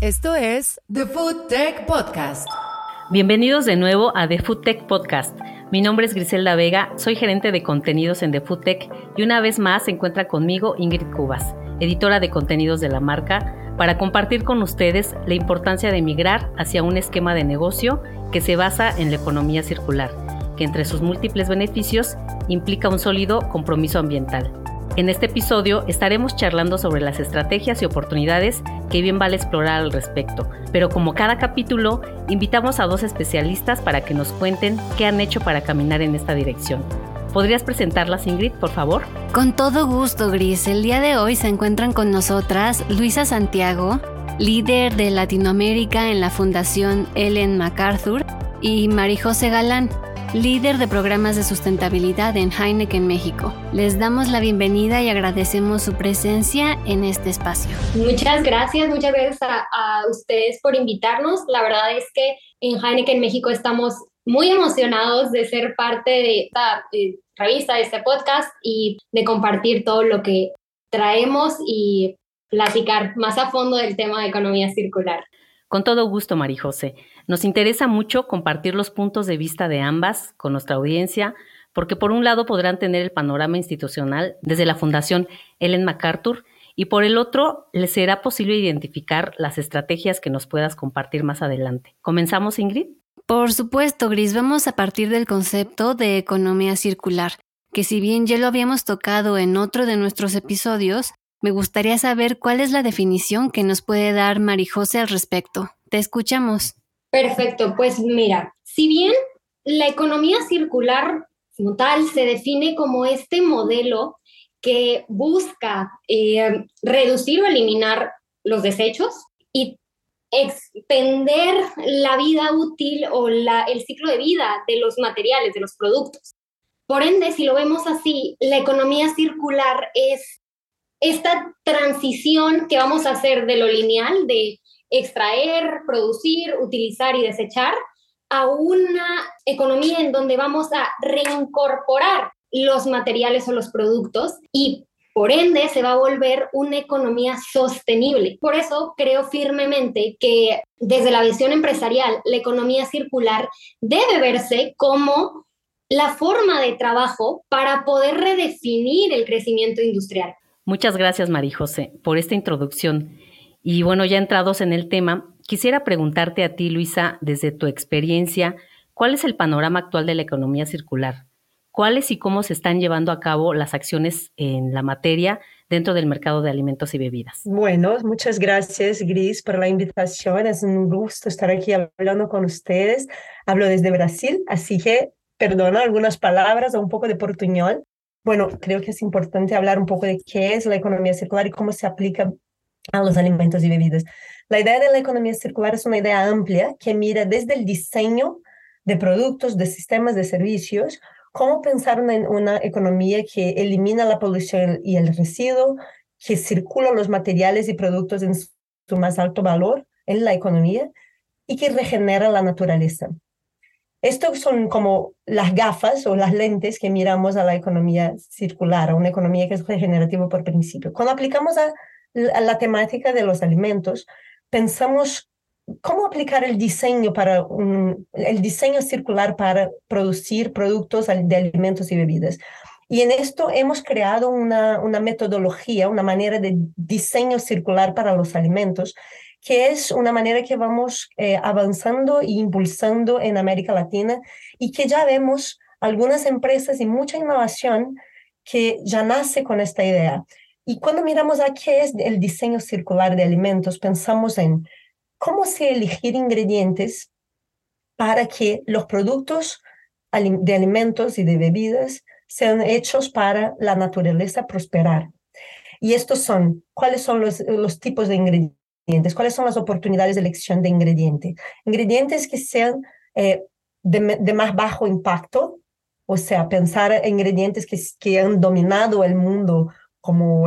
Esto es The Food Tech Podcast. Bienvenidos de nuevo a The Food Tech Podcast. Mi nombre es Griselda Vega, soy gerente de contenidos en The Food Tech y una vez más se encuentra conmigo Ingrid Cubas, editora de contenidos de la marca, para compartir con ustedes la importancia de migrar hacia un esquema de negocio que se basa en la economía circular, que entre sus múltiples beneficios implica un sólido compromiso ambiental. En este episodio estaremos charlando sobre las estrategias y oportunidades que bien vale explorar al respecto, pero como cada capítulo, invitamos a dos especialistas para que nos cuenten qué han hecho para caminar en esta dirección. ¿Podrías presentarlas, Ingrid, por favor? Con todo gusto, Gris. El día de hoy se encuentran con nosotras Luisa Santiago, líder de Latinoamérica en la Fundación Ellen MacArthur, y Marijose Galán, líder de programas de sustentabilidad en Heineken México. Les damos la bienvenida y agradecemos su presencia en este espacio. Muchas gracias, muchas gracias a, ustedes por invitarnos. La verdad es que en Heineken México estamos muy emocionados de ser parte de esta eh, revista, de este podcast y de compartir todo lo que traemos y platicar más a fondo del tema de economía circular. Con todo gusto, Marijose. Nos interesa mucho compartir los puntos de vista de ambas con nuestra audiencia, porque por un lado podrán tener el panorama institucional desde la Fundación Ellen MacArthur y por el otro les será posible identificar las estrategias que nos puedas compartir más adelante. ¿Comenzamos, Ingrid? Por supuesto, Gris, vamos a partir del concepto de economía circular, que si bien ya lo habíamos tocado en otro de nuestros episodios, me gustaría saber cuál es la definición que nos puede dar Marijose al respecto. Te escuchamos. Perfecto, pues mira, si bien la economía circular como tal se define como este modelo que busca eh, reducir o eliminar los desechos y extender la vida útil o el ciclo de vida de los materiales, de los productos. Por ende, si lo vemos así, la economía circular es esta transición que vamos a hacer de lo lineal, de extraer, producir, utilizar y desechar a una economía en donde vamos a reincorporar los materiales o los productos y por ende se va a volver una economía sostenible. Por eso creo firmemente que desde la visión empresarial, la economía circular debe verse como la forma de trabajo para poder redefinir el crecimiento industrial. Muchas gracias, María José, por esta introducción. Y bueno, ya entrados en el tema, quisiera preguntarte a ti, Luisa, desde tu experiencia, ¿cuál es el panorama actual de la economía circular? ¿Cuáles y cómo se están llevando a cabo las acciones en la materia dentro del mercado de alimentos y bebidas? Bueno, muchas gracias, Gris, por la invitación. Es un gusto estar aquí hablando con ustedes. Hablo desde Brasil, así que perdona algunas palabras o un poco de portuñol. Bueno, creo que es importante hablar un poco de qué es la economía circular y cómo se aplica a los alimentos y bebidas. La idea de la economía circular es una idea amplia que mira desde el diseño de productos, de sistemas, de servicios, cómo pensar en una economía que elimina la polución y el residuo, que circula los materiales y productos en su más alto valor en la economía y que regenera la naturaleza. Estos son como las gafas o las lentes que miramos a la economía circular, a una economía que es regenerativa por principio. Cuando aplicamos a la, temática de los alimentos, pensamos cómo aplicar el diseño para el diseño circular para producir productos de alimentos y bebidas. Y en esto hemos creado una, una metodología, una manera de diseño circular para los alimentos, que es una manera que vamos eh, avanzando e impulsando en América Latina y que ya vemos algunas empresas y mucha innovación que ya nace con esta idea. Y cuando miramos a qué es el diseño circular de alimentos, pensamos en cómo se elegir ingredientes para que los productos de alimentos y de bebidas sean hechos para la naturaleza prosperar. Y estos son, ¿cuáles son los, los tipos de ingredientes? ¿Cuáles son las oportunidades de elección de ingredientes? Ingredientes que sean eh, de, de, más bajo impacto, o sea, pensar en ingredientes que, que han dominado el mundo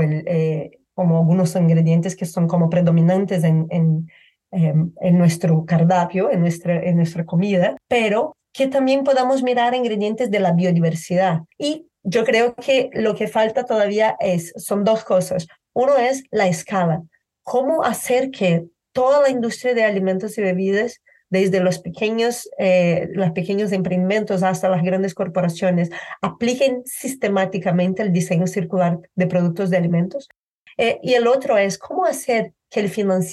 eh, como algunos ingredientes que son como predominantes en, en, em, en nuestro cardápio, en nuestra, en nuestra comida, pero que también podamos mirar ingredientes de la biodiversidad. Y yo creo que lo que falta todavía es, son dos cosas. Uno es la escala. ¿Cómo hacer que toda la industria de alimentos y bebidas, desde los pequeños, eh, los pequeños emprendimientos hasta las grandes corporaciones, apliquen sistemáticamente el diseño circular de productos de alimentos. Eh, y el otro es cómo hacer que el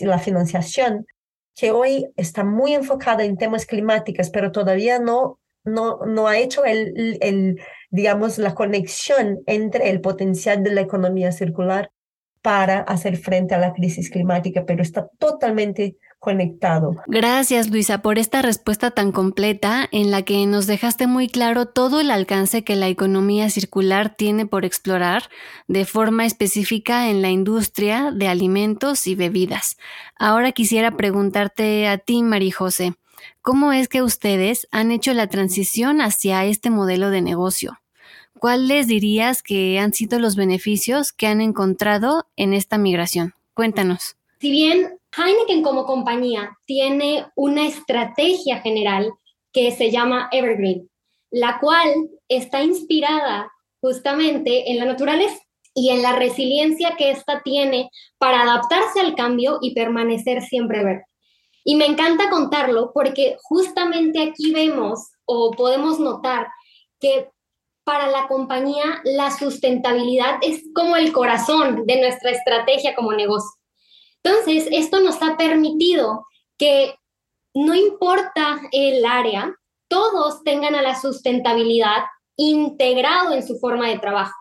la financiación, que hoy está muy enfocada en temas climáticos, pero todavía no, no, no ha hecho el, el, digamos, la conexión entre el potencial de la economía circular para hacer frente a la crisis climática, pero está totalmente conectado. Gracias Luisa por esta respuesta tan completa en la que nos dejaste muy claro todo el alcance que la economía circular tiene por explorar de forma específica en la industria de alimentos y bebidas. Ahora quisiera preguntarte a ti, María José, ¿cómo es que ustedes han hecho la transición hacia este modelo de negocio? ¿Cuáles dirías que han sido los beneficios que han encontrado en esta migración? Cuéntanos. Si bien Heineken como compañía tiene una estrategia general que se llama Evergreen, la cual está inspirada justamente en la naturaleza y en la resiliencia que ésta tiene para adaptarse al cambio y permanecer siempre verde. Y me encanta contarlo porque justamente aquí vemos o podemos notar que para la compañía la sustentabilidad es como el corazón de nuestra estrategia como negocio. Entonces, esto nos ha permitido que no importa el área, todos tengan a la sustentabilidad integrado en su forma de trabajo.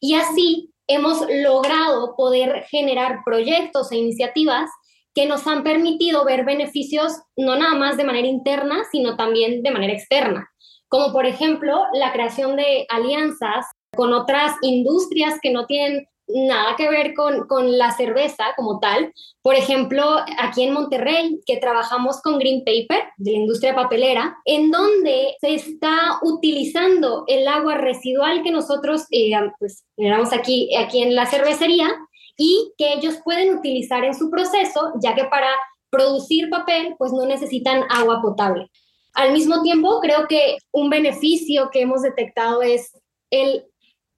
Y así hemos logrado poder generar proyectos e iniciativas que nos han permitido ver beneficios no nada más de manera interna, sino también de manera externa como por ejemplo la creación de alianzas con otras industrias que no tienen nada que ver con, con, la cerveza como tal. Por ejemplo, aquí en Monterrey, que trabajamos con Green Paper, de la industria papelera, en donde se está utilizando el agua residual que nosotros eh, pues, generamos aquí, aquí en la cervecería y que ellos pueden utilizar en su proceso, ya que para producir papel, pues no necesitan agua potable. Al mismo tiempo, creo que un beneficio que hemos detectado es el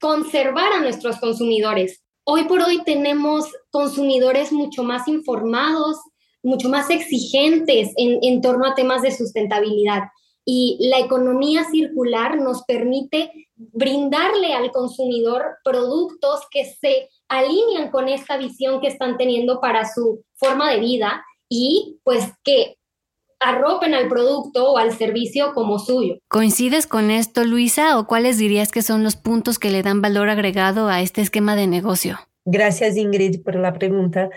conservar a nuestros consumidores. Hoy por hoy tenemos consumidores mucho más informados, mucho más exigentes en, torno a temas de sustentabilidad. Y la economía circular nos permite brindarle al consumidor productos que se alinean con esta visión que están teniendo para su forma de vida y pues que arropen al producto o al servicio como suyo. ¿Coincides con esto, Luisa, o cuáles dirías que son los puntos que le dan valor agregado a este esquema de negocio? Gracias, Ingrid, por la pregunta.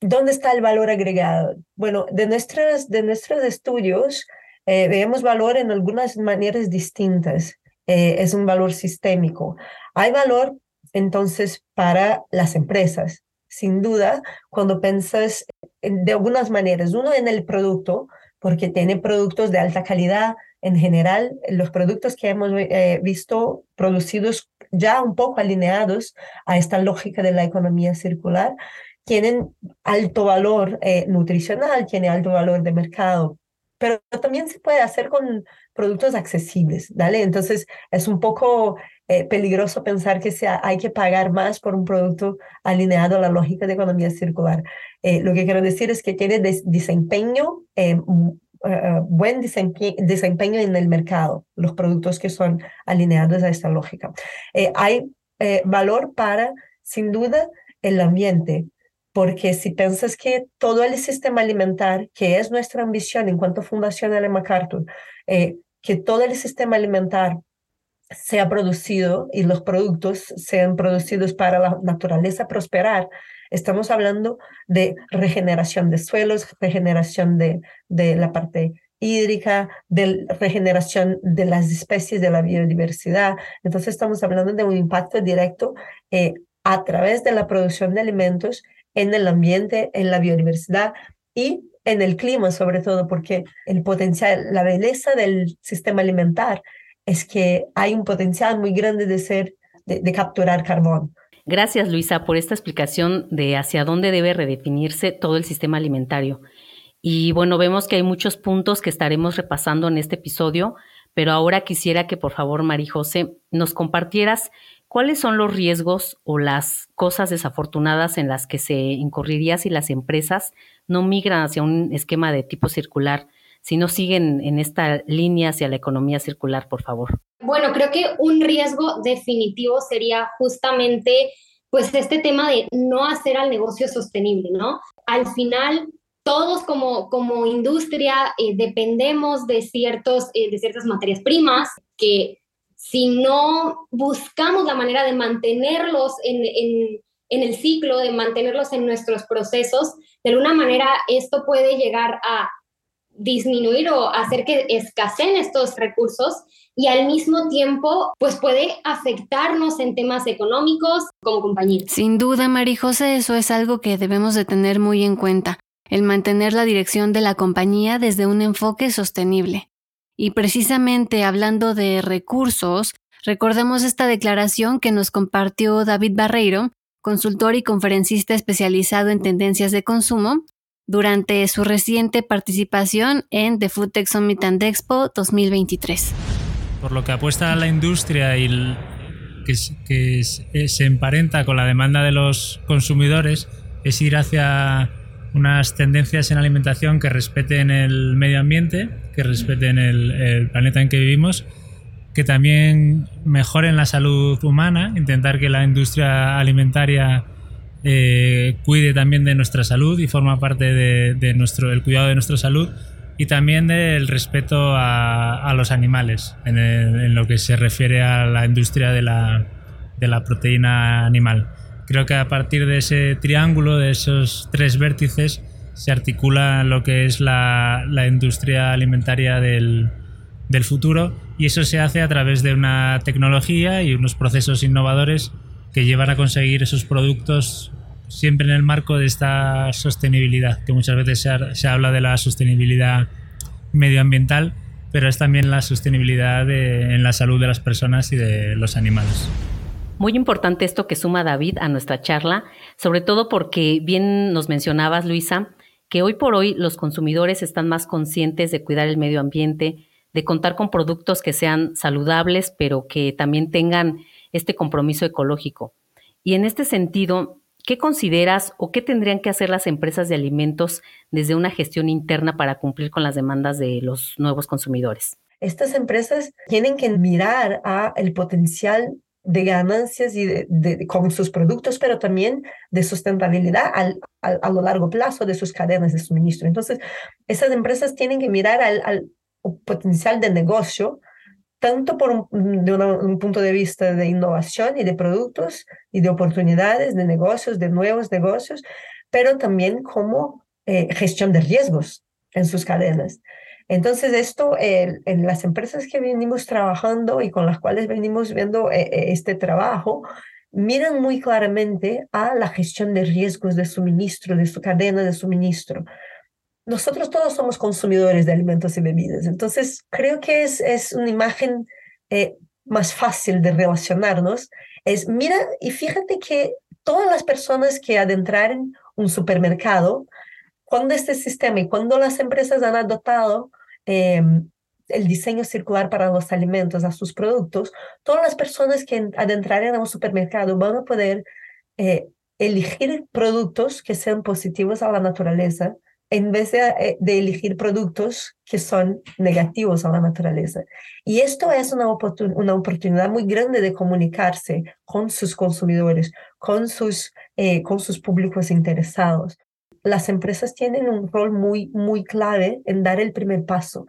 ¿Dónde está el valor agregado? Bueno, de nuestros, de nuestros estudios eh, vemos valor en algunas maneras distintas. Eh, es un valor sistémico. Hay valor entonces para las empresas. Sin duda, cuando piensas de algunas maneras. Uno en el producto, porque tiene productos de alta calidad en general. Los productos que hemos eh, visto producidos ya un poco alineados a esta lógica de la economía circular, tienen alto valor eh, nutricional, tienen alto valor de mercado, pero también se puede hacer con productos accesibles, ¿vale? Entonces es un poco eh, peligroso pensar que sea, hay que pagar más por un producto alineado a la lógica de economía circular. Eh, lo que quiero decir es que tiene desempeño, eh, buen desempeño en el mercado, los productos que son alineados a esta lógica. hay valor para, sin duda, el ambiente, porque si piensas que todo el sistema alimentar, que es nuestra ambición en cuanto a Fundación Ellen MacArthur, que todo el sistema alimentar sea producido y los productos sean producidos para la naturaleza prosperar, estamos hablando de regeneración de suelos, regeneración de, de la parte hídrica, de regeneración de las especies, de la biodiversidad. Entonces estamos hablando de un impacto directo eh, a través de la producción de alimentos en el ambiente, en la biodiversidad y en el clima sobre todo, porque el potencial, la belleza del sistema alimentar es que hay un potencial muy grande de ser, de, capturar carbón. Gracias, Luisa, por esta explicación de hacia dónde debe redefinirse todo el sistema alimentario. Y bueno, vemos que hay muchos puntos que estaremos repasando en este episodio, pero ahora quisiera que por favor, María José, nos compartieras ¿cuáles son los riesgos o las cosas desafortunadas en las que se incurriría si las empresas no migran hacia un esquema de tipo circular, si no siguen en esta línea hacia la economía circular, por favor? Bueno, creo que un riesgo definitivo sería justamente pues este tema de no hacer al negocio sostenible, ¿no? Al final, todos como, como industria eh, dependemos de, ciertos, eh, de ciertas materias primas que si no buscamos la manera de mantenerlos en, el ciclo, de mantenerlos en nuestros procesos, de alguna manera esto puede llegar a disminuir o hacer que escaseen estos recursos y al mismo tiempo pues puede afectarnos en temas económicos como compañía. Sin duda, Marijose, eso es algo que debemos de tener muy en cuenta, el mantener la dirección de la compañía desde un enfoque sostenible. Y precisamente hablando de recursos, recordemos esta declaración que nos compartió David Barreiro, consultor y conferencista especializado en tendencias de consumo, durante su reciente participación en The Food Tech Summit and Expo 2023 por lo que apuesta la industria y que, se emparenta con la demanda de los consumidores es ir hacia unas tendencias en alimentación que respeten el medio ambiente, que respeten el, planeta en que vivimos, que también mejoren la salud humana, intentar que la industria alimentaria eh, cuide también de nuestra salud y forma parte de, de nuestro, el cuidado de nuestra salud y también del respeto a, los animales en, lo que se refiere a la industria de la, de la, proteína animal. Creo que a partir de ese triángulo, de esos tres vértices, se articula lo que es la, la industria alimentaria del, del futuro y eso se hace a través de una tecnología y unos procesos innovadores que llevan a conseguir esos productos siempre en el marco de esta sostenibilidad, que muchas veces se, habla de la sostenibilidad medioambiental, pero es también la sostenibilidad en la salud de las personas y de los animales. Muy importante esto que suma David a nuestra charla, sobre todo porque bien nos mencionabas, Luisa, que hoy por hoy los consumidores están más conscientes de cuidar el medio ambiente, de contar con productos que sean saludables, pero que también tengan este compromiso ecológico. Y en este sentido, ¿Qué consideras o qué tendrían que hacer las empresas de alimentos desde una gestión interna para cumplir con las demandas de los nuevos consumidores? Estas empresas tienen que mirar a el potencial de ganancias y de, con sus productos, pero también de sustentabilidad al, a lo largo plazo de sus cadenas de suministro. Entonces, esas empresas tienen que mirar al, al potencial de negocio tanto por un, de un punto de vista de innovación y de productos y de oportunidades de negocios, de nuevos negocios, pero también como eh, gestión de riesgos en sus cadenas. Entonces, esto en las empresas que venimos trabajando y con las cuales venimos viendo eh, eh, este trabajo, miran muy claramente a la gestión de riesgos de suministro, de su cadena de suministro nosotros todos somos consumidores de alimentos y bebidas, entonces creo que es, es una imagen eh, más fácil de relacionarnos. Es, mira, y fíjate que todas las personas que adentraron un supermercado, cuando este sistema y cuando las empresas han adoptado em, el diseño circular para los alimentos, a sus productos, todas las personas que adentraren a un supermercado van a poder eh, elegir productos que sean positivos a la naturaleza, en vez eh, de, elegir productos que son negativos a la naturaleza. Y esto es una, una oportunidad muy grande de comunicarse con sus consumidores, con sus, eh, con sus públicos interesados. Las empresas tienen un rol muy, muy clave en dar el primer paso.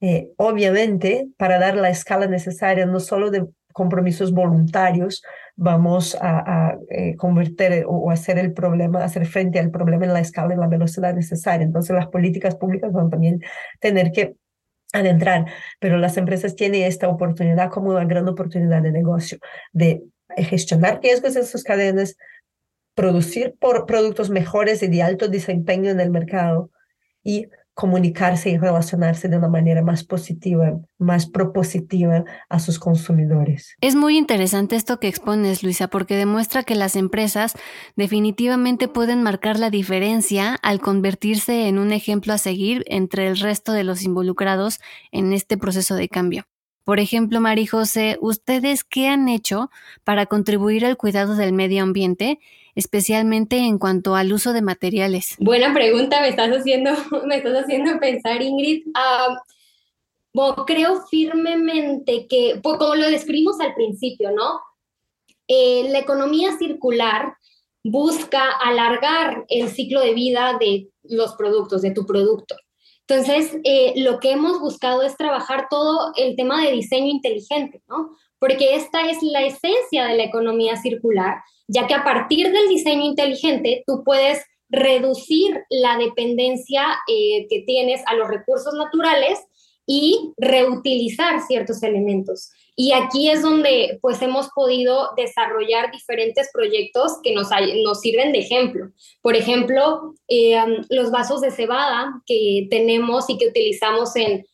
Eh, obviamente, para dar la escala necesaria, no solo de compromisos voluntarios, vamos a, eh, convertir o, hacer el problema, hacer frente al problema en la escala y la velocidad necesaria. Entonces las políticas públicas van también tener que adentrar, pero las empresas tienen esta oportunidad como una gran oportunidad de negocio, de gestionar riesgos en sus cadenas, producir por productos mejores y de alto desempeño en el mercado y comunicarse y relacionarse de una manera más positiva, más propositiva a sus consumidores. Es muy interesante esto que expones, Luisa, porque demuestra que las empresas definitivamente pueden marcar la diferencia al convertirse en un ejemplo a seguir entre el resto de los involucrados en este proceso de cambio. Por ejemplo, Mari José, ¿ustedes qué han hecho para contribuir al cuidado del medio ambiente, especialmente en cuanto al uso de materiales? Buena pregunta, me estás haciendo, me estás haciendo pensar, Ingrid. Uh, bueno, creo firmemente que, pues, como lo describimos al principio, ¿no? Eh, la economía circular busca alargar el ciclo de vida de los productos, de tu producto. Entonces, eh, lo que hemos buscado es trabajar todo el tema de diseño inteligente, ¿no? Porque esta es la esencia de la economía circular, ya que a partir del diseño inteligente tú puedes reducir la dependencia eh, que tienes a los recursos naturales y reutilizar ciertos elementos. Y aquí es donde pues hemos podido desarrollar diferentes proyectos que nos, nos sirven de ejemplo. Por ejemplo, eh, los vasos de cebada que tenemos y que utilizamos en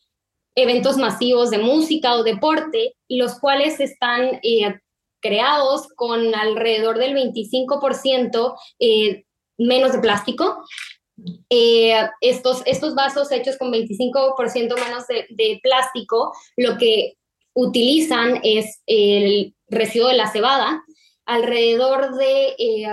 eventos masivos de música o deporte, los cuales están eh, creados con alrededor del 25% eh, menos de plástico. estos, estos vasos hechos con 25% menos de, de, plástico, lo que utilizan es el residuo de la cebada, alrededor de eh,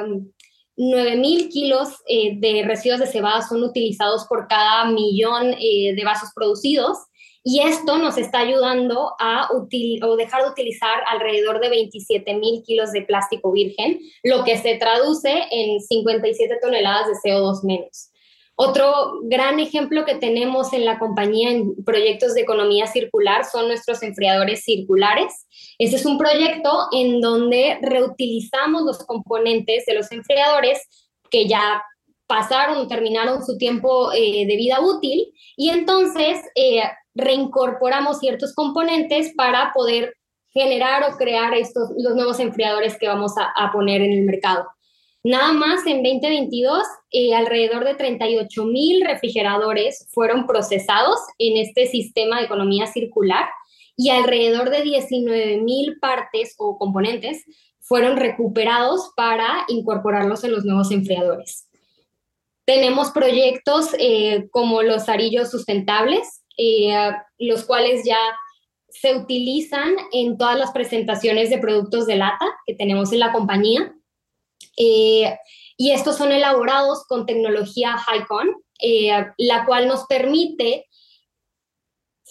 9.000 kilos eh, de residuos de cebada son utilizados por cada millón eh, de vasos producidos y esto nos está ayudando a dejar de utilizar alrededor de 27.000 kilos de plástico virgen, lo que se traduce en 57 toneladas de CO2 menos. Otro gran ejemplo que tenemos en la compañía en proyectos de economía circular son nuestros enfriadores circulares. Ese es un proyecto en donde reutilizamos los componentes de los enfriadores que ya pasaron terminaron su tiempo eh, de vida útil y entonces eh, reincorporamos ciertos componentes para poder generar o crear estos, los nuevos enfriadores que vamos a poner en el mercado. Nada más en 2022, eh, alrededor de 38 mil refrigeradores fueron procesados en este sistema de economía circular y alrededor de 19 mil partes o componentes fueron recuperados para incorporarlos en los nuevos enfriadores. Tenemos proyectos eh, como los arillos sustentables, eh, los cuales ya se utilizan en todas las presentaciones de productos de lata que tenemos en la compañía. Eh, y estos son elaborados con tecnología HiCon, eh, la cual nos permite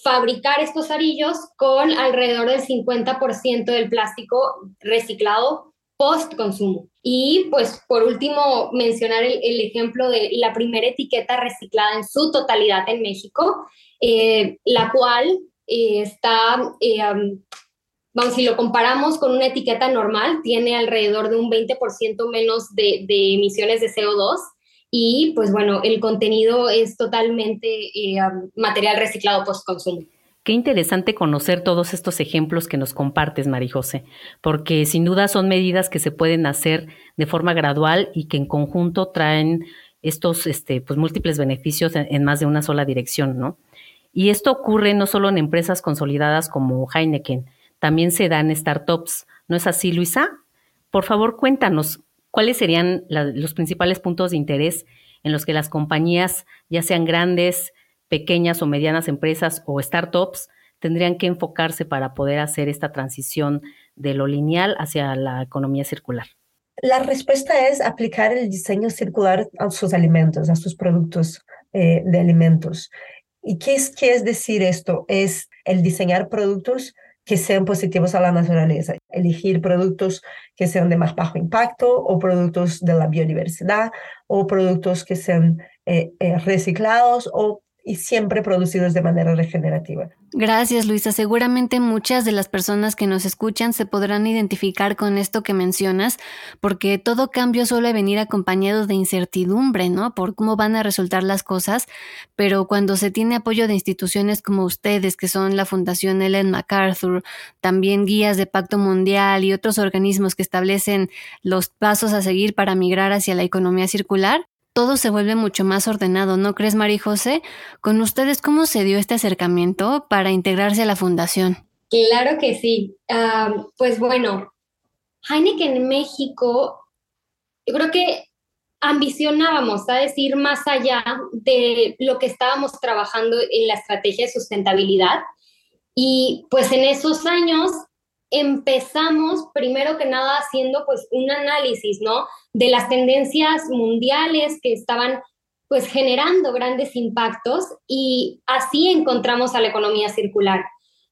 fabricar estos arillos con alrededor del 50% del plástico reciclado post consumo. Y pues por último mencionar el, ejemplo de la primera etiqueta reciclada en su totalidad en México, eh, la cual está vamos, si lo comparamos con una etiqueta normal, tiene alrededor de un 20% menos de, emisiones de CO2 y pues bueno, el contenido es totalmente eh, material reciclado post-consumo. Qué interesante conocer todos estos ejemplos que nos compartes, Marijose, porque sin duda son medidas que se pueden hacer de forma gradual y que en conjunto traen estos este, pues, múltiples beneficios en, en más de una sola dirección, ¿no? Y esto ocurre no solo en empresas consolidadas como Heineken, también se dan startups. ¿No es así, Luisa? Por favor, cuéntanos cuáles serían los principales puntos de interés en los que las compañías, ya sean grandes, pequeñas o medianas empresas o startups, tendrían que enfocarse para poder hacer esta transición de lo lineal hacia la economía circular. La respuesta es aplicar el diseño circular a sus alimentos, a sus productos eh, de alimentos. ¿Y qué es, qué es decir esto? Es el diseñar productos que sean positivos a la naturaleza, elegir productos que sean de más bajo impacto o productos de la biodiversidad o productos que sean eh, eh, reciclados o y siempre producidos de manera regenerativa. Gracias, Luisa. Seguramente muchas de las personas que nos escuchan se podrán identificar con esto que mencionas, porque todo cambio suele venir acompañado de incertidumbre, ¿no? Por cómo van a resultar las cosas, pero cuando se tiene apoyo de instituciones como ustedes, que son la Fundación Ellen MacArthur, también guías de Pacto Mundial y otros organismos que establecen los pasos a seguir para migrar hacia la economía circular, todo se vuelve mucho más ordenado, ¿no crees, María José? Con ustedes, ¿cómo se dio este acercamiento para integrarse a la fundación? Claro que sí. pues bueno, Heineken en México, yo creo que ambicionábamos a decir más allá de lo que estábamos trabajando en la estrategia de sustentabilidad Y pues en esos años empezamos primero que nada haciendo pues un análisis, ¿no? De las tendencias mundiales que estaban pues generando grandes impactos y así encontramos a la economía circular.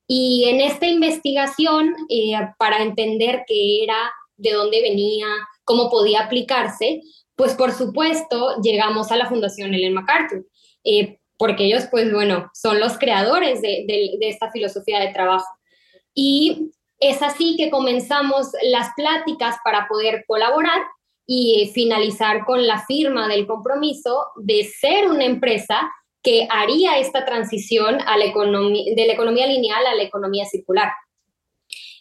Y en esta investigación, eh, para entender qué era, de dónde venía, cómo podía aplicarse, pues por supuesto llegamos a la Fundación Ellen MacArthur, eh, porque ellos pues bueno, son los creadores de, de esta filosofía de trabajo. Y es así que comenzamos las pláticas para poder colaborar y finalizar con la firma del compromiso de ser una empresa que haría esta transición de la economía lineal a la economía circular.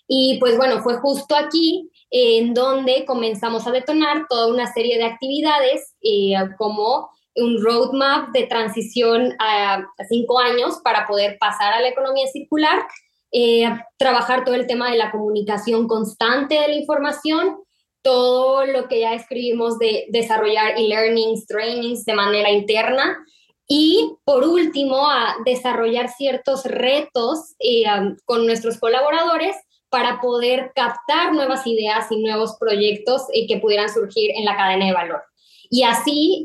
Y pues bueno, fue justo aquí en donde comenzamos a detonar toda una serie de actividades eh, como un roadmap de transición a, cinco años para poder pasar a la economía circular, eh, trabajar todo el tema de la comunicación constante de la información, todo lo que ya escribimos de desarrollar e-learnings, trainings de manera interna y por último a desarrollar ciertos retos eh, con nuestros colaboradores para poder captar nuevas ideas y nuevos proyectos eh, que pudieran surgir en la cadena de valor. Y así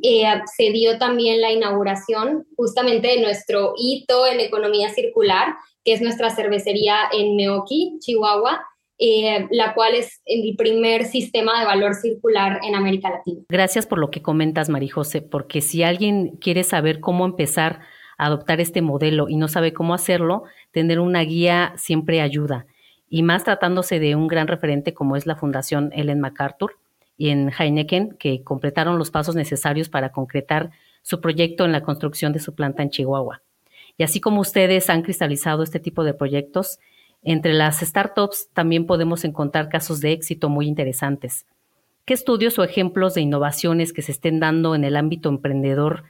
se dio también la inauguración justamente de nuestro hito en economía circular, que es nuestra cervecería en Meoki, Chihuahua, eh, la cual es el primer sistema de valor circular en América Latina. Gracias por lo que comentas, Marijose, porque si alguien quiere saber cómo empezar a adoptar este modelo y no sabe cómo hacerlo, tener una guía siempre ayuda y más tratándose de un gran referente como es la Fundación Ellen MacArthur y en Heineken, que completaron los pasos necesarios para concretar su proyecto en la construcción de su planta en Chihuahua. Y así como ustedes han cristalizado este tipo de proyectos, entre las startups también podemos encontrar casos de éxito muy interesantes. ¿Qué estudios o ejemplos de innovaciones que se estén dando en el ámbito emprendedor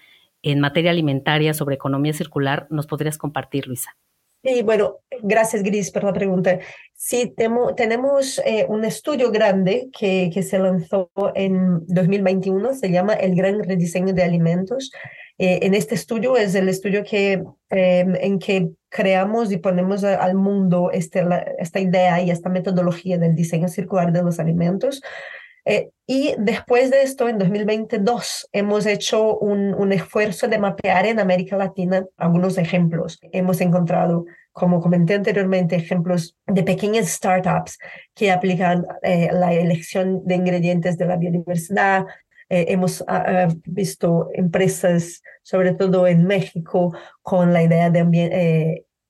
en materia alimentaria sobre economía circular nos podrías compartir, Luisa? Y bueno, gracias Gris por la pregunta. Sí, tenemos eh, un estudio grande que, que se lanzó en 2021, se llama El Gran Rediseño de Alimentos. Eh, en este estudio es el estudio que, em, en que creamos y ponemos al mundo este, esta idea y esta metodología del diseño circular de los alimentos. Eh, y después de esto, en 2022, hemos hecho un, un, esfuerzo de mapear en América Latina algunos ejemplos. Hemos encontrado, como comenté anteriormente, ejemplos de pequeñas startups que aplican eh, la elección de ingredientes de la biodiversidad. Eh, hemos ah, ah, visto empresas, sobre todo en México, con la idea de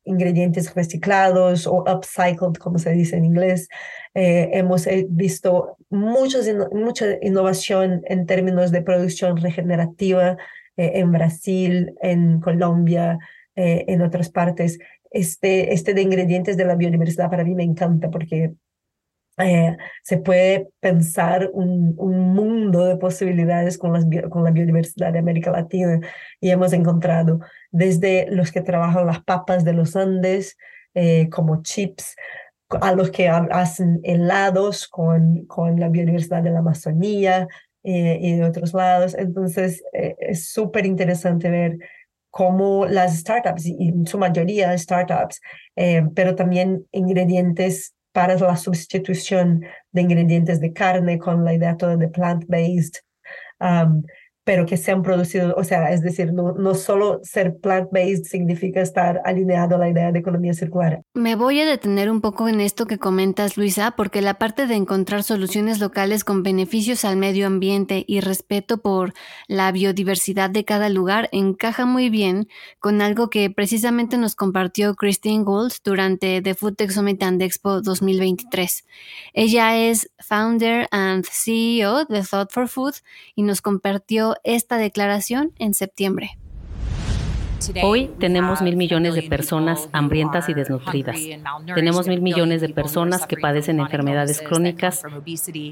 ingredientes reciclados o upcycled, como se dice en inglés. Eh, hemos eh, visto muchos, mucha innovación en términos de producción regenerativa eh, en Brasil, en Colombia, en otras partes. Este, este de ingredientes de la biodiversidad para mí me encanta porque se puede pensar un, un, mundo de posibilidades con, las, con la biodiversidad de América Latina y hemos encontrado desde los que trabajan las papas de los Andes como chips a los que hacen helados con, con la biodiversidad de la Amazonía eh, y de otros lados. Entonces, eh, es súper interesante ver cómo las startups, y en su mayoría startups, eh, pero también ingredientes para la sustitución de ingredientes de carne con la idea toda de plant-based, um, pero que se han producido, o sea, es decir, no, no solo ser plant-based significa estar alineado a la idea de economía circular. Me voy a detener un poco en esto que comentas, Luisa, porque la parte de encontrar soluciones locales con beneficios al medio ambiente y respeto por la biodiversidad de cada lugar encaja muy bien con algo que precisamente nos compartió Christine Gould durante The Food Tech Summit and Expo 2023. Ella es founder and CEO de Thought for Food y nos compartió esta declaración en septiembre. Hoy tenemos mil millones de personas hambrientas y desnutridas. Tenemos mil millones de personas que padecen enfermedades crónicas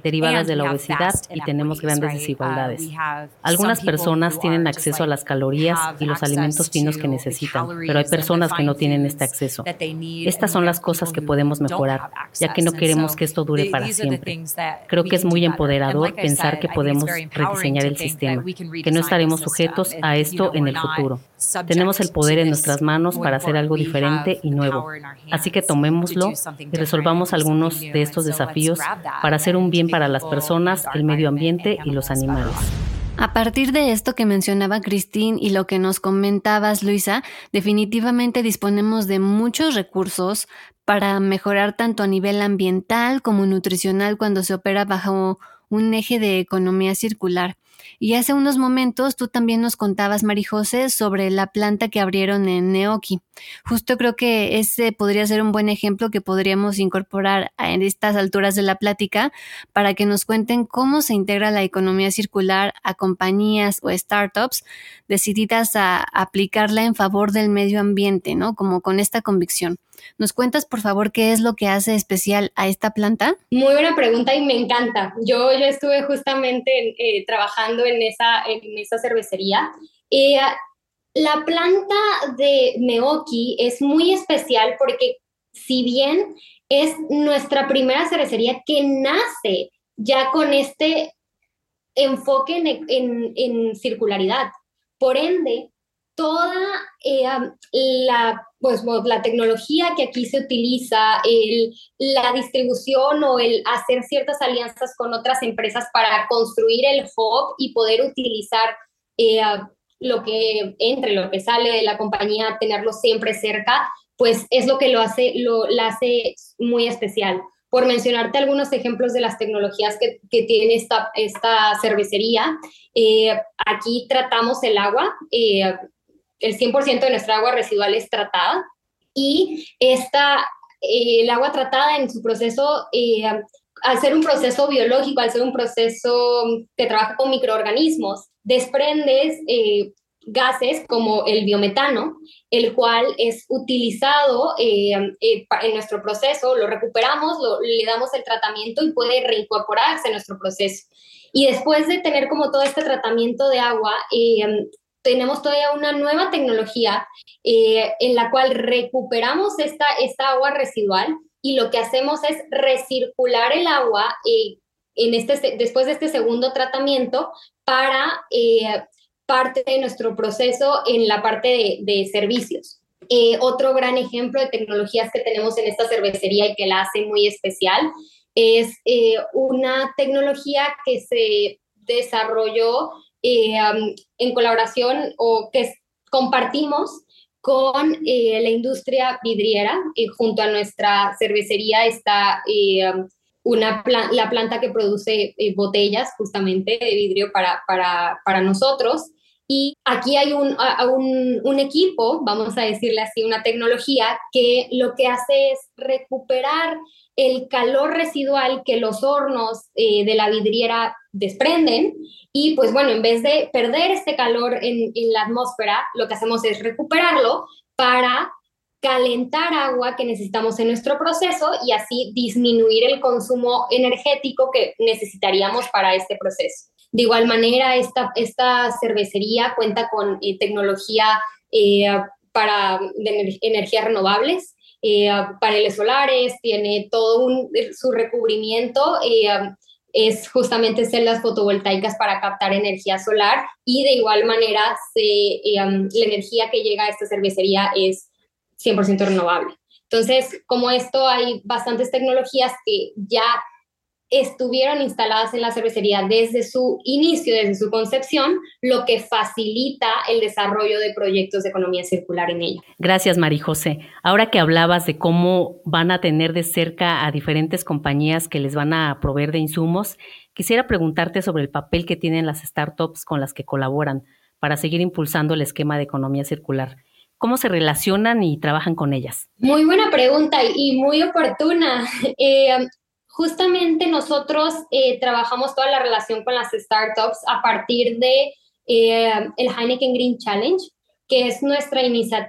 derivadas de la obesidad y tenemos grandes desigualdades. Algunas personas tienen acceso a las calorías y los alimentos finos que necesitan, pero hay personas que no tienen este acceso. Estas son las cosas que podemos mejorar, ya que no queremos que esto dure para siempre. Creo que es muy empoderador pensar que podemos rediseñar el sistema, que no estaremos sujetos a esto en el futuro tenemos el poder en nuestras manos para hacer algo diferente y nuevo. Así que tomémoslo y resolvamos algunos de estos desafíos para hacer un bien para las personas, el medio ambiente y los animales. A partir de esto que mencionaba Christine y lo que nos comentabas, Luisa, definitivamente disponemos de muchos recursos para mejorar tanto a nivel ambiental como nutricional cuando se opera bajo un eje de economía circular. Y hace unos momentos tú también nos contabas, Marijose, sobre la planta que abrieron en Neoki. Justo creo que ese podría ser un buen ejemplo que podríamos incorporar en estas alturas de la plática para que nos cuenten cómo se integra la economía circular a compañías o startups decididas a aplicarla en favor del medio ambiente, ¿no? Como con esta convicción. ¿Nos cuentas, por favor, qué es lo que hace especial a esta planta? Muy buena pregunta y me encanta. Yo, yo estuve justamente eh, trabajando en esa, en esa cervecería. Eh, la planta de Meoki es muy especial porque si bien es nuestra primera cervecería que nace ya con este enfoque en, en circularidad. Por ende, toda eh, la, pues, la tecnología que aquí se utiliza, el, la distribución o el hacer ciertas alianzas con otras empresas para construir el hub y poder utilizar eh, lo que entre, lo que sale de la compañía, tenerlo siempre cerca, pues es lo que lo hace, lo, la hace muy especial. Por mencionarte algunos ejemplos de las tecnologías que, que tiene esta, esta cervecería, eh, aquí tratamos el agua, el 100% de nuestra agua residual es tratada y esta, eh, el agua tratada en su proceso, eh, al ser un proceso biológico, al ser un proceso que trabaja con microorganismos, desprendes eh, gases como el biometano, el cual es utilizado en nuestro proceso, lo recuperamos, le damos el tratamiento y puede reincorporarse en nuestro proceso. Y después de tener como todo este tratamiento de agua, tenemos todavía una nueva tecnología eh, en la cual recuperamos esta, esta agua residual y lo que hacemos es recircular el agua eh, en este, después de este segundo tratamiento para eh, parte de nuestro proceso en la parte de, servicios. otro gran ejemplo de tecnologías que tenemos en esta cervecería y que la hace muy especial es una tecnología que se desarrolló eh, en colaboración o que compartimos con eh, la industria vidriera. y junto a nuestra cervecería está eh, una la planta que produce botellas justamente de vidrio para, para, para nosotros. Y aquí hay un, un, equipo, vamos a decirle así, una tecnología que lo que hace es recuperar el calor residual que los hornos de la vidriera desprenden. Y pues bueno, en vez de perder este calor en, la atmósfera, lo que hacemos es recuperarlo para calentar agua que necesitamos en nuestro proceso y así disminuir el consumo energético que necesitaríamos para este proceso. De igual manera, esta, esta cervecería cuenta con eh, tecnología eh, para de energías renovables, eh, paneles solares, tiene todo un, su recubrimiento es justamente celdas fotovoltaicas para captar energía solar y de igual manera eh, la energía que llega a esta cervecería es 100% renovable. Entonces, como esto hay bastantes tecnologías que ya estuvieron instaladas en la cervecería desde su inicio, desde su concepción, lo que facilita el desarrollo de proyectos de economía circular en ella. Gracias, María José. Ahora que hablabas de cómo van a tener de cerca a diferentes compañías que les van a proveer de insumos, quisiera preguntarte sobre el papel que tienen las startups con las que colaboran para seguir impulsando el esquema de economía circular. ¿Cómo se relacionan y trabajan con ellas? Muy buena pregunta y muy oportuna. Eh, justamente nosotros eh, trabajamos toda la relación con las startups a partir de eh, el Heineken Green Challenge, que es nuestra,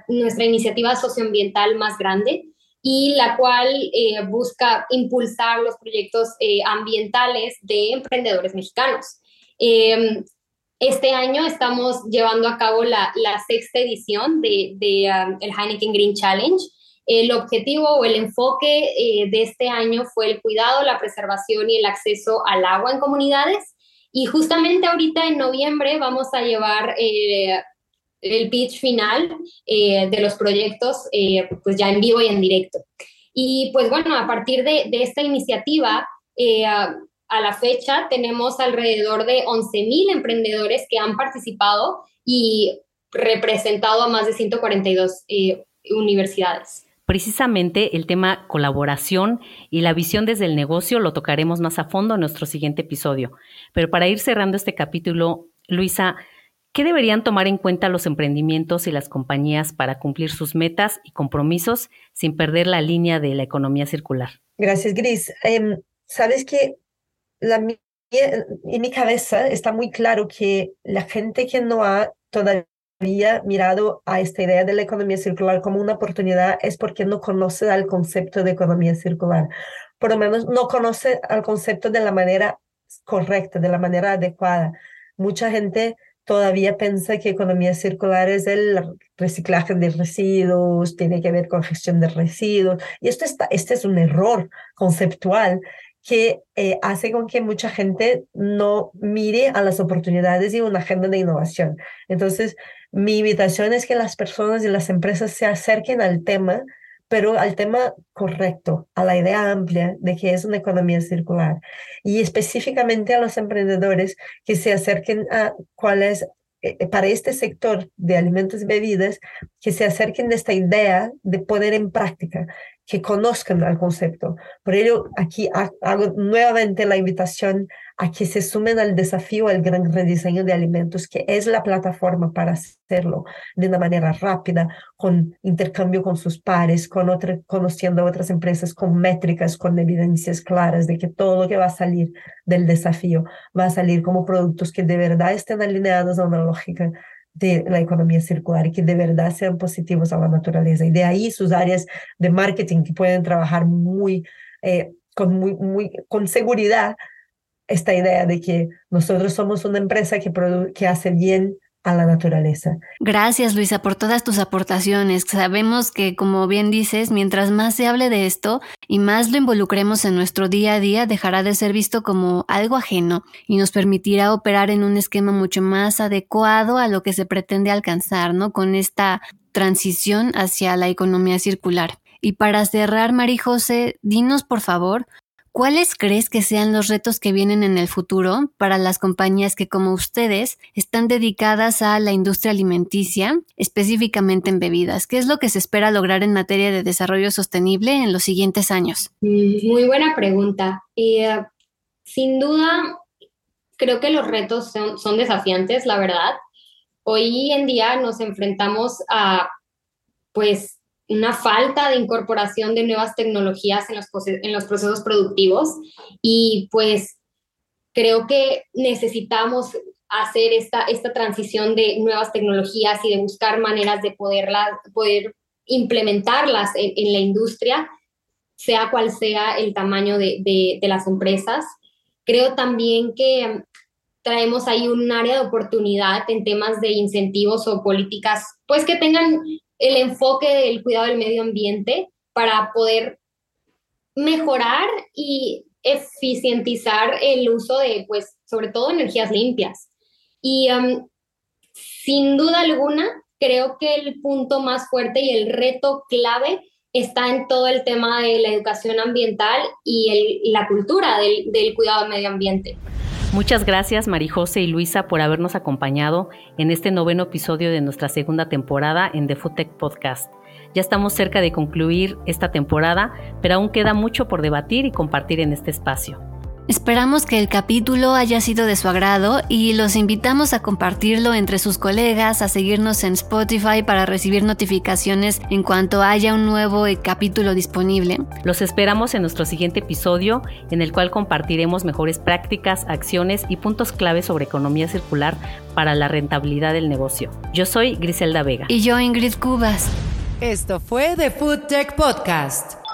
nuestra iniciativa socioambiental más grande y la cual eh, busca impulsar los proyectos ambientales de emprendedores mexicanos. Este año estamos llevando a cabo la, sexta edición de, de um, Heineken Green Challenge, el objetivo o el enfoque eh, de este año fue el cuidado, la preservación y el acceso al agua en comunidades. Y justamente ahorita en noviembre vamos a llevar eh, el pitch final eh, de los proyectos, eh, pues ya en vivo y en directo. Y pues bueno, a partir de, esta iniciativa, eh, a, la fecha tenemos alrededor de 11.000 emprendedores que han participado y representado a más de 142 universidades. Precisamente el tema colaboración y la visión desde el negocio lo tocaremos más a fondo en nuestro siguiente episodio. Pero para ir cerrando este capítulo, Luisa, ¿qué deberían tomar en cuenta los emprendimientos y las compañías para cumplir sus metas y compromisos sin perder la línea de la economía circular? Gracias, Gris. Em, Sabes que en mi cabeza está muy claro que la gente que no ha todavía mirado a esta idea de la economía circular como una oportunidad es porque no conoce al concepto de economía circular. Por lo menos no conoce al concepto de la manera correcta, de la manera adecuada. Mucha gente todavía piensa que economía circular es el reciclaje de residuos, tiene que ver con gestión de residuos. Y esto está, este es un error conceptual que eh, hace con que mucha gente no mire a las oportunidades y una agenda de innovación. Entonces, mi invitación es que las personas y las empresas se acerquen al tema, pero al tema correcto, a la idea amplia de que es una economía circular y específicamente a los emprendedores que se acerquen a cuál es eh, para este sector de alimentos y bebidas, que se acerquen de esta idea de poner en práctica que conozcan el concepto. Por ello, aquí hago nuevamente la invitación a que se sumen al desafío el gran rediseño de alimentos, que es la plataforma para hacerlo de una manera rápida, con intercambio con sus pares, con otra, conociendo a otras empresas, con métricas, con evidencias claras de que todo lo que va a salir del desafío va a salir como productos que de verdad estén alineados a una lógica de la economía circular que de verdad sean positivos a la naturaleza. Y de ahí sus áreas de marketing que pueden trabajar muy, eh, con, muy, muy, con seguridad esta idea de que nosotros somos una empresa que, que hace bien a la naturaleza. Gracias Luisa por todas tus aportaciones. Sabemos que, como bien dices, mientras más se hable de esto y más lo involucremos en nuestro día a día, dejará de ser visto como algo ajeno y nos permitirá operar en un esquema mucho más adecuado a lo que se pretende alcanzar, ¿no? Con esta transición hacia la economía circular. Y para cerrar, María José, dinos por favor, ¿Cuáles crees que sean los retos que vienen en el futuro para las compañías que como ustedes están dedicadas a la industria alimenticia, específicamente en bebidas? ¿Qué es lo que se espera lograr en materia de desarrollo sostenible en los siguientes años? Mm, muy buena pregunta. Eh, sin duda, creo que los retos son, son desafiantes, la verdad. Hoy en día nos enfrentamos a pues una falta de incorporación de nuevas tecnologías en los, en los procesos productivos y pues creo que necesitamos hacer esta, esta transición de nuevas tecnologías y de buscar maneras de poderlas, poder implementarlas en, la industria, sea cual sea el tamaño de, de, de las empresas. Creo también que traemos ahí un área de oportunidad en temas de incentivos o políticas, pues que tengan el enfoque del cuidado del medio ambiente para poder mejorar y eficientizar el uso de, pues, sobre todo energías limpias. Y um, sin duda alguna, creo que el punto más fuerte y el reto clave está en todo el tema de la educación ambiental y la cultura del, del cuidado del medio ambiente. Muchas gracias Marijose y Luisa por habernos acompañado en este noveno episodio de nuestra segunda temporada en The Foodtech Podcast. Ya estamos cerca de concluir esta temporada, pero aún queda mucho por debatir y compartir en este espacio. Esperamos que el capítulo haya sido de su agrado y los invitamos a compartirlo entre sus colegas, a seguirnos en Spotify para recibir notificaciones en cuanto haya un nuevo capítulo disponible. Los esperamos en nuestro siguiente episodio en el cual compartiremos mejores prácticas, acciones y puntos clave sobre economía circular para la rentabilidad del negocio. Yo soy Griselda Vega. Y yo Ingrid Cubas. Esto fue The Food Tech Podcast.